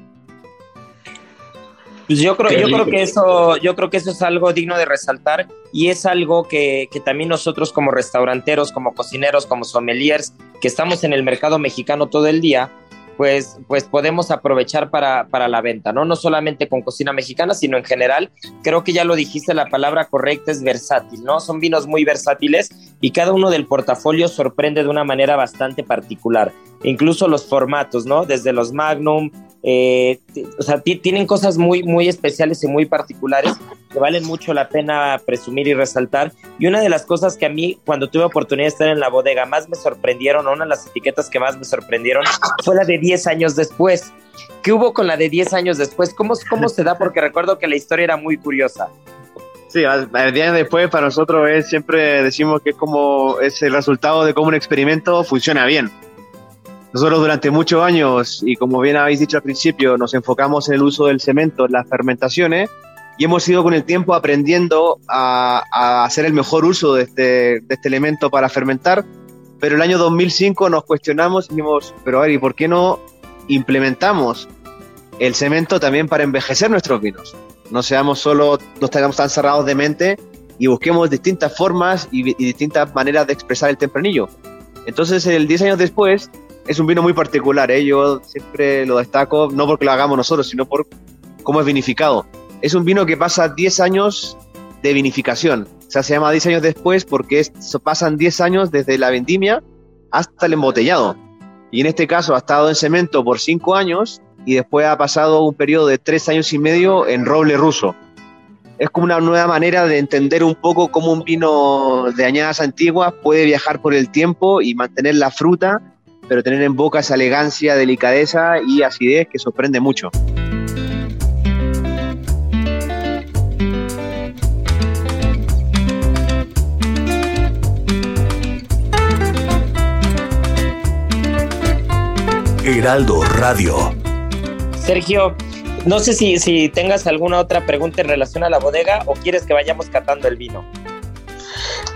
Pues yo creo, yo creo que eso, yo creo que eso es algo digno de resaltar y es algo que, que, también nosotros como restauranteros, como cocineros, como sommeliers, que estamos en el mercado mexicano todo el día, pues, pues podemos aprovechar para, para, la venta, ¿no? No solamente con cocina mexicana, sino en general. Creo que ya lo dijiste, la palabra correcta es versátil, ¿no? Son vinos muy versátiles y cada uno del portafolio sorprende de una manera bastante particular. Incluso los formatos, ¿no? Desde los Magnum, eh, o sea, tienen cosas muy, muy especiales y muy particulares que valen mucho la pena presumir y resaltar. Y una de las cosas que a mí, cuando tuve oportunidad de estar en la bodega, más me sorprendieron, una de las etiquetas que más me sorprendieron, fue la de 10 años después. ¿Qué hubo con la de 10 años después? ¿Cómo, cómo se da? Porque recuerdo que la historia era muy curiosa. Sí, el día después para nosotros es siempre decimos que como es el resultado de cómo un experimento funciona bien. Nosotros durante muchos años, y como bien habéis dicho al principio, nos enfocamos en el uso del cemento en las fermentaciones y hemos ido con el tiempo aprendiendo a, hacer el mejor uso de este, de este, elemento para fermentar. Pero el año 2005 nos cuestionamos y dijimos, pero a ¿y por qué no implementamos el cemento también para envejecer nuestros vinos? No seamos solo, no estemos tan cerrados de mente y busquemos distintas formas y, y distintas maneras de expresar el tempranillo. Entonces, el 10 años después, es un vino muy particular, ¿eh? yo siempre lo destaco, no porque lo hagamos nosotros, sino por cómo es vinificado. Es un vino que pasa 10 años de vinificación, o sea, se llama 10 años después porque pasan 10 años desde la vendimia hasta el embotellado. Y en este caso ha estado en cemento por 5 años y después ha pasado un periodo de 3 años y medio en roble ruso. Es como una nueva manera de entender un poco cómo un vino de añadas antiguas puede viajar por el tiempo y mantener la fruta pero tener en boca esa elegancia, delicadeza y acidez que sorprende mucho. Heraldo Radio. Sergio, no sé si, si tengas alguna otra pregunta en relación a la bodega o quieres que vayamos catando el vino.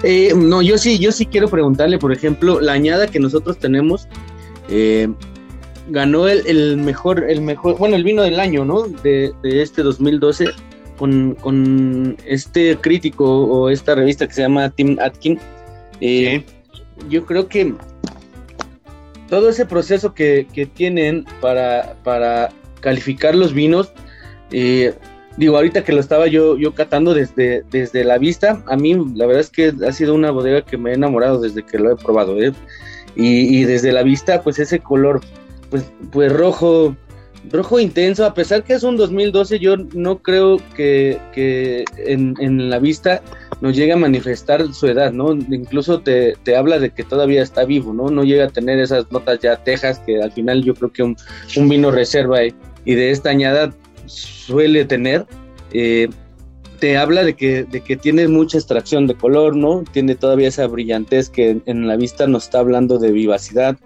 Eh, no, yo sí, yo sí quiero preguntarle, por ejemplo, la añada que nosotros tenemos eh, ganó el, mejor, el mejor, bueno, el vino del año, ¿no? De, este 2012 con, con, este crítico o esta revista que se llama Tim Atkin. Eh, yo creo que todo ese proceso que, tienen para, para calificar los vinos eh, digo, ahorita que lo estaba yo, yo catando desde, desde la vista, a mí la verdad es que ha sido una bodega que me ha enamorado desde que lo he probado, ¿eh? y, desde la vista, pues ese color, pues, pues rojo, rojo intenso, a pesar que es un 2012, yo no creo que, que en, en, la vista nos llegue a manifestar su edad, ¿no? Incluso te, te, habla de que todavía está vivo, ¿no? No llega a tener esas notas ya tejas que al final yo creo que un, vino reserva y, y de esta añada suele tener. Eh, te habla de que, de que tiene mucha extracción de color, ¿no? Tiene todavía esa brillantez que en la vista nos está hablando de vivacidad.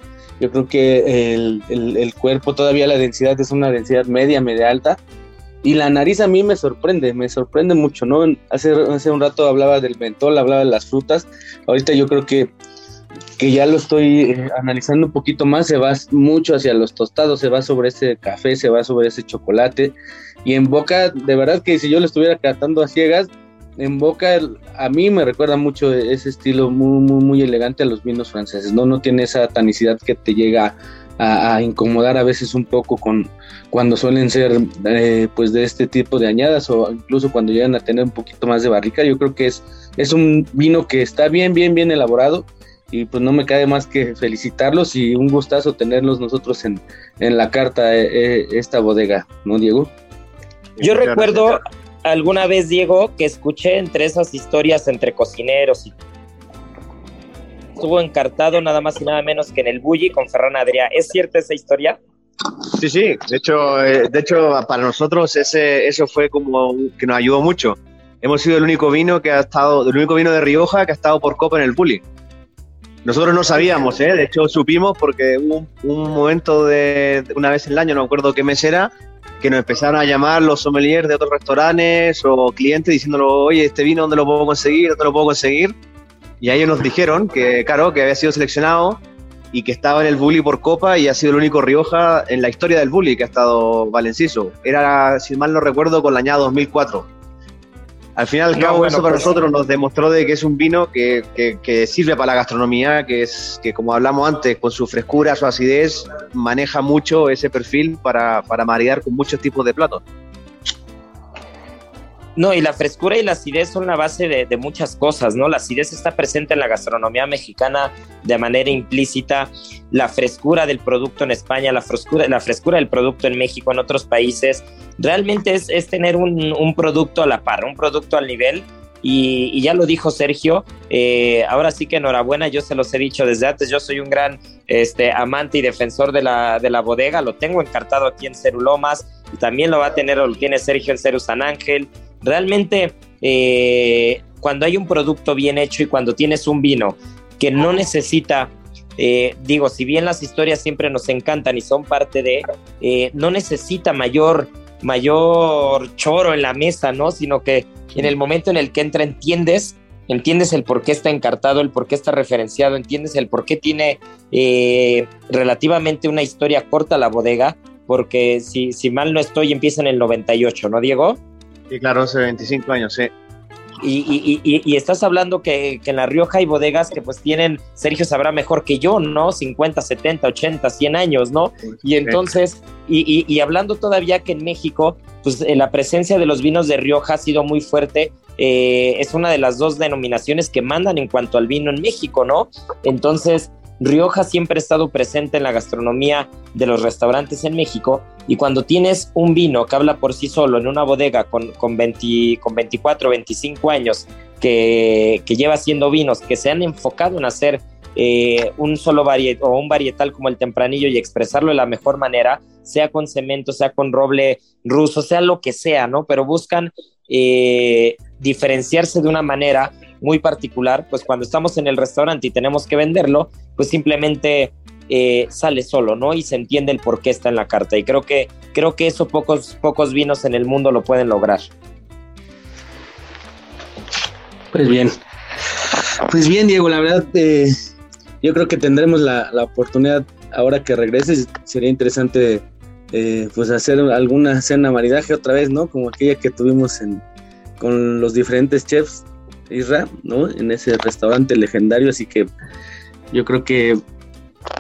Yo creo que el, el, cuerpo, todavía la densidad es una densidad media, media alta. Y la nariz a mí me sorprende, me sorprende mucho, ¿no? Hace, hace un rato hablaba del mentol, hablaba de las frutas. Ahorita yo creo que, que ya lo estoy eh, analizando un poquito más, se va mucho hacia los tostados, se va sobre ese café, se va sobre ese chocolate. Y en boca, de verdad que si yo lo estuviera catando a ciegas, en boca a mí me recuerda mucho ese estilo muy, muy, muy elegante a los vinos franceses, ¿no? No tiene esa tanicidad que te llega a, incomodar a veces un poco con cuando suelen ser eh, pues de este tipo de añadas o incluso cuando llegan a tener un poquito más de barrica. Yo creo que es, es un vino que está bien, bien, bien elaborado y pues no me cabe más que felicitarlos y un gustazo tenerlos nosotros en, en la carta eh, eh, esta bodega, ¿no, Diego? Yo recuerdo alguna vez, Diego, que escuché entre esas historias entre cocineros y estuvo encartado nada más y nada menos que en el Bulli con Ferran Adrià. ¿Es cierta esa historia? Sí, sí. De hecho, eh, de hecho para nosotros ese, eso fue como que nos ayudó mucho. Hemos sido el único vino que ha estado, el único vino de Rioja que ha estado por copa en el Bulli. Nosotros no sabíamos, ¿eh? de hecho supimos porque hubo un, momento de, una vez en el año, no acuerdo qué mes era, que nos empezaron a llamar los sommeliers de otros restaurantes o clientes diciéndolo, oye, este vino, ¿dónde lo puedo conseguir? ¿Dónde lo puedo conseguir? Y ahí ellos nos dijeron que, claro, que había sido seleccionado y que estaba en el Bully por Copa y ha sido el único Rioja en la historia del Bully que ha estado Valenciso. Era, si mal no recuerdo, con la añada 2004. Al final, cabo, eso para pues nosotros nos demostró de que es un vino que, que, sirve para la gastronomía, que es que como hablamos antes, con su frescura, su acidez, maneja mucho ese perfil para, para maridar con muchos tipos de platos. No, y la frescura y la acidez son la base de, muchas cosas, ¿no? La acidez está presente en la gastronomía mexicana de manera implícita, la frescura del producto en España, la frescura, la frescura del producto en México, en otros países, realmente es, tener un, producto a la par, un producto al nivel. Y, ya lo dijo Sergio, eh, ahora sí que enhorabuena, yo se los he dicho desde antes, yo soy un gran este, amante y defensor de la, de la bodega, lo tengo encartado aquí en Cerulomas, y también lo va a tener lo tiene Sergio en Ceru San Ángel, Realmente, eh, cuando hay un producto bien hecho y cuando tienes un vino que no necesita, eh, digo, si bien las historias siempre nos encantan y son parte de, eh, no necesita mayor, mayor choro en la mesa, ¿no? Sino que en el momento en el que entra entiendes entiendes el por qué está encartado, el por qué está referenciado, entiendes el por qué tiene relativamente una historia corta la bodega, porque si, si mal no estoy, empieza en el 98, ¿no, Diego? Sí, claro, hace 25 años, sí. Y, estás hablando que, en La Rioja hay bodegas que pues tienen, Sergio sabrá mejor que yo, ¿no? 50, 70, 80, 100 años, ¿no? Y entonces, y, hablando todavía que en México, pues eh, la presencia de los vinos de Rioja ha sido muy fuerte, eh, es una de las dos denominaciones que mandan en cuanto al vino en México, ¿no? Entonces, Rioja siempre ha estado presente en la gastronomía de los restaurantes en México y cuando tienes un vino que habla por sí solo en una bodega con, con, 20, con 24, 25 años que, lleva haciendo vinos que se han enfocado en hacer eh, un solo varietal o un varietal como el tempranillo y expresarlo de la mejor manera, sea con cemento, sea con roble ruso, sea lo que sea, ¿no? Pero buscan eh, diferenciarse de una manera muy particular, pues cuando estamos en el restaurante y tenemos que venderlo, pues simplemente eh, sale solo, ¿no? Y se entiende el por qué está en la carta. Y creo que, creo que eso pocos, pocos vinos en el mundo lo pueden lograr. Pues bien. Pues bien, Diego, la verdad, eh, yo creo que tendremos la, oportunidad ahora que regreses. Sería interesante eh, pues hacer alguna cena maridaje otra vez, ¿no? Como aquella que tuvimos en, con los diferentes chefs Isra, ¿no? En ese restaurante legendario, así que yo creo que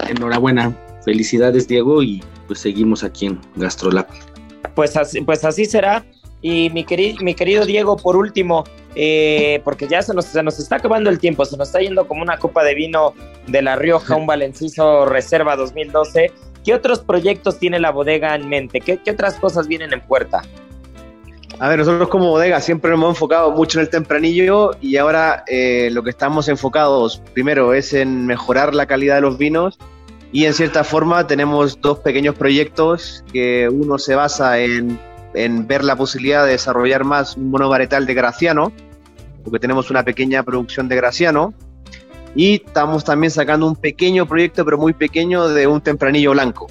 enhorabuena, felicidades Diego y pues seguimos aquí en Gastrolab. Pues así, pues así será. Y mi, querido, Diego, por último, eh, porque ya se nos, se nos está acabando el tiempo, se nos está yendo como una copa de vino de La Rioja, un Valenciso Reserva 2012. ¿Qué otros proyectos tiene la bodega en mente? ¿Qué, qué otras cosas vienen en puerta? A ver, nosotros como bodega siempre nos hemos enfocado mucho en el tempranillo y ahora eh, lo que estamos enfocados primero es en mejorar la calidad de los vinos y en cierta forma tenemos dos pequeños proyectos que uno se basa en en ver la posibilidad de desarrollar más un monovarietal de Graciano, porque tenemos una pequeña producción de Graciano. Y estamos también sacando un pequeño proyecto, pero muy pequeño, de un tempranillo blanco,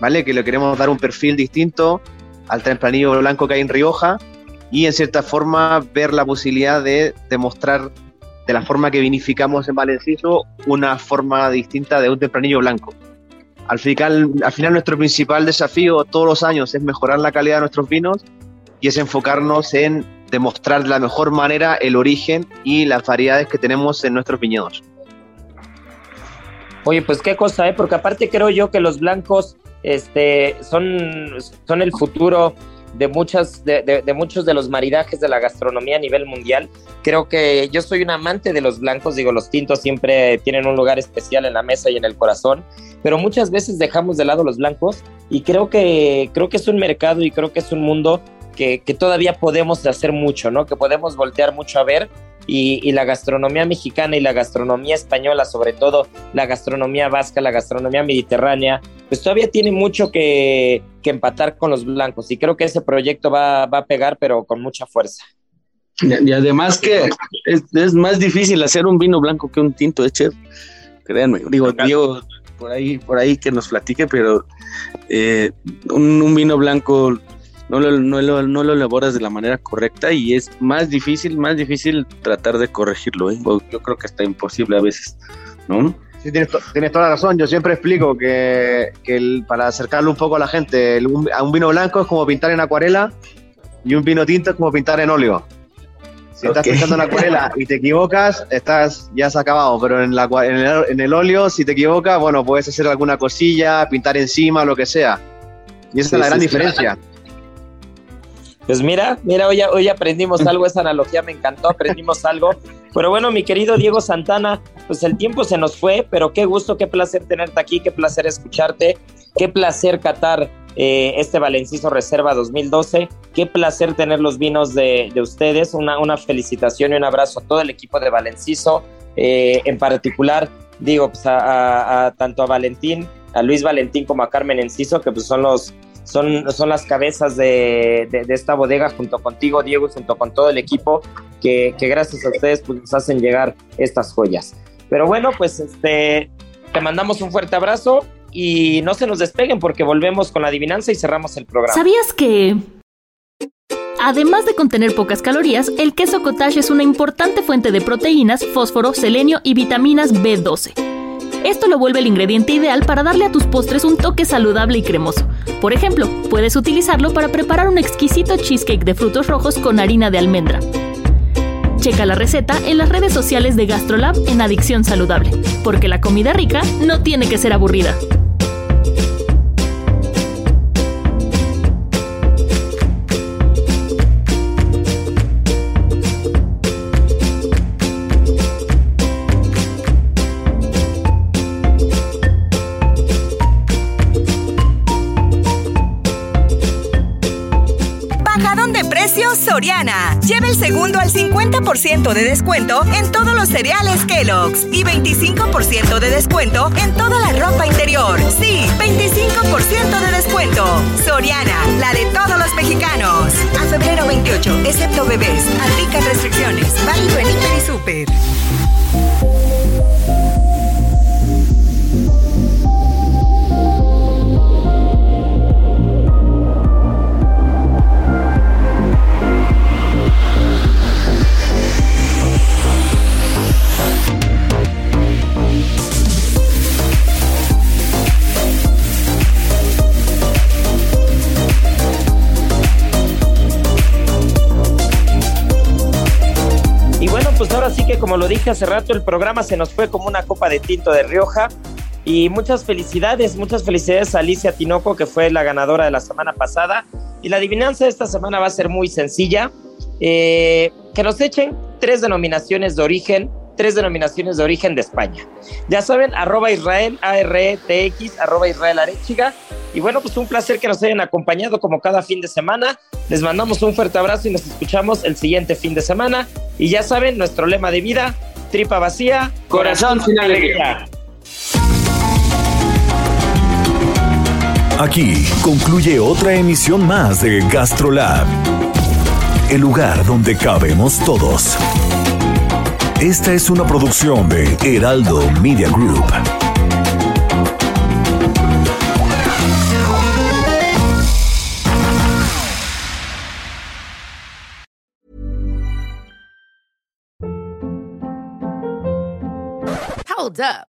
¿vale? Que le queremos dar un perfil distinto al tempranillo blanco que hay en Rioja y en cierta forma ver la posibilidad de demostrar de la forma que vinificamos en Valenciso una forma distinta de un tempranillo blanco. Al final, al nuestro principal desafío todos los años es mejorar la calidad de nuestros vinos y es enfocarnos en demostrar de la mejor manera el origen y las variedades que tenemos en nuestros viñedos. Oye, pues qué cosa, ¿eh? Porque aparte creo yo que los blancos este, son, son el futuro de, muchas, de, de, muchos de los maridajes de la gastronomía a nivel mundial. Creo que yo soy un amante de los blancos, digo, los tintos siempre tienen un lugar especial en la mesa y en el corazón, pero muchas veces dejamos de lado los blancos y creo que, creo que es un mercado y creo que es un mundo que, que todavía podemos hacer mucho, ¿no? Que podemos voltear mucho a ver y, la gastronomía mexicana y la gastronomía española, sobre todo la gastronomía vasca, la gastronomía mediterránea, pues todavía tiene mucho que, empatar con los blancos y creo que ese proyecto va, a pegar, pero con mucha fuerza. Y, además que es, más difícil hacer un vino blanco que un tinto, ¿eh, Créanme, digo, digo, por ahí, por ahí que nos platique, pero eh, un vino blanco no lo, no, lo, no lo elaboras de la manera correcta y es más difícil, más difícil tratar de corregirlo. ¿eh? Yo creo que está imposible a veces, ¿no? Sí, tienes, tienes toda la razón. Yo siempre explico que, que para acercarlo un poco a la gente, a un vino blanco es como pintar en acuarela y un vino tinto es como pintar en óleo. Si estás pintando en acuarela <laughs> y te equivocas, estás ya has acabado, pero en, la, en, el, en el óleo, si te equivocas, bueno, puedes hacer alguna cosilla, pintar encima, lo que sea. Y esa es la gran diferencia. Pues mira, mira, hoy, hoy aprendimos algo, esa analogía me encantó, aprendimos algo. Pero bueno, mi querido Diego Santana, pues el tiempo se nos fue, pero qué gusto, qué placer tenerte aquí, qué placer escucharte, qué placer catar eh, este Valenciso Reserva 2012, qué placer tener los vinos de, ustedes, una, una, felicitación y un abrazo a todo el equipo de Valenciso, eh, en particular, digo, pues a, tanto a Valentín, a Luis Valentín como a Carmen Enciso, que pues son los son, son las cabezas de, esta bodega junto contigo, Diego, junto con todo el equipo, que, gracias a ustedes pues, nos hacen llegar estas joyas. Pero bueno, pues este, te mandamos un fuerte abrazo y no se nos despeguen porque volvemos con la adivinanza y cerramos el programa. ¿Sabías que... Además de contener pocas calorías, el queso cottage es una importante fuente de proteínas, fósforo, selenio y vitaminas B12 esto lo vuelve el ingrediente ideal para darle a tus postres un toque saludable y cremoso. Por ejemplo, puedes utilizarlo para preparar un exquisito cheesecake de frutos rojos con harina de almendra. Checa la receta en las redes sociales de GastroLab en Adicción Saludable, porque la comida rica no tiene que ser aburrida. Soriana. Lleva el segundo al 50% de descuento en todos los cereales Kellogg's y 25% de descuento en toda la ropa interior. Sí, 25% de descuento. Soriana, la de todos los mexicanos. A febrero 28, excepto bebés. Aplican restricciones. Válido en Hiper y Super. Pues ahora sí que como lo dije hace rato, el programa se nos fue como una copa de tinto de Rioja. Y muchas felicidades, muchas felicidades a Alicia Tinoco, que fue la ganadora de la semana pasada. Y la adivinanza de esta semana va a ser muy sencilla. Eh, que nos echen tres denominaciones de origen, tres denominaciones de origen de España. Ya saben, arroba Israel, A-R-E-T-X, arroba Israel Arechiga. Y bueno, pues un placer que nos hayan acompañado como cada fin de semana. Les mandamos un fuerte abrazo y nos escuchamos el siguiente fin de semana. Y ya saben, nuestro lema de vida, tripa vacía, corazón sin alegría. Aquí concluye otra emisión más de GastroLab, el lugar donde cabemos todos. Esta es una producción de Heraldo Media Group. Hold up.